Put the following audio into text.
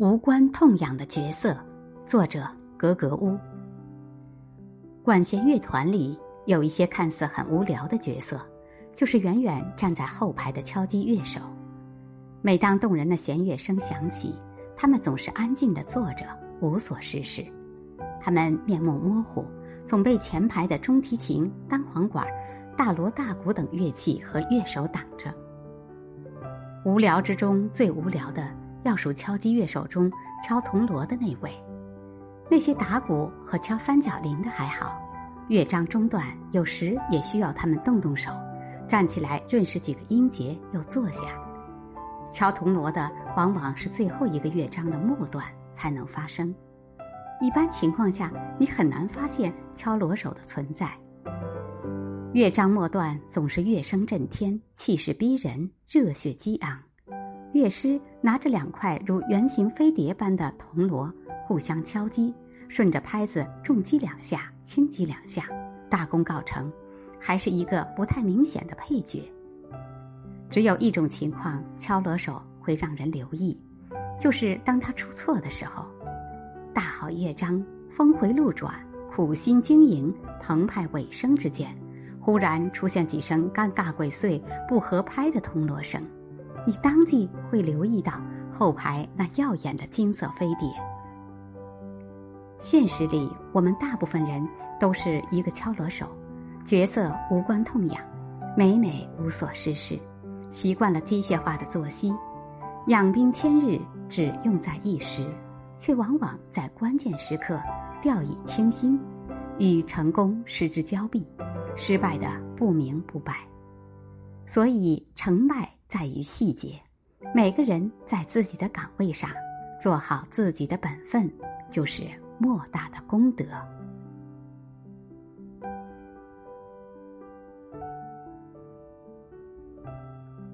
无关痛痒的角色，作者格格巫。管弦乐团里有一些看似很无聊的角色，就是远远站在后排的敲击乐手。每当动人的弦乐声响起，他们总是安静地坐着，无所事事。他们面目模糊，总被前排的中提琴、单簧管、大锣大鼓等乐器和乐手挡着。无聊之中最无聊的。要数敲击乐手中敲铜锣的那位，那些打鼓和敲三角铃的还好，乐章中断有时也需要他们动动手，站起来润饰几个音节又坐下。敲铜锣的往往是最后一个乐章的末段才能发生，一般情况下你很难发现敲锣手的存在。乐章末段总是乐声震天，气势逼人，热血激昂。乐师拿着两块如圆形飞碟般的铜锣，互相敲击，顺着拍子重击两下，轻击两下，大功告成，还是一个不太明显的配角。只有一种情况，敲锣手会让人留意，就是当他出错的时候。大好乐章，峰回路转，苦心经营，澎湃尾声之间，忽然出现几声尴尬鬼祟、不合拍的铜锣声。你当即会留意到后排那耀眼的金色飞碟。现实里，我们大部分人都是一个敲锣手，角色无关痛痒，每每无所事事，习惯了机械化的作息，养兵千日，只用在一时，却往往在关键时刻掉以轻心，与成功失之交臂，失败的不明不白。所以，成败。在于细节，每个人在自己的岗位上做好自己的本分，就是莫大的功德。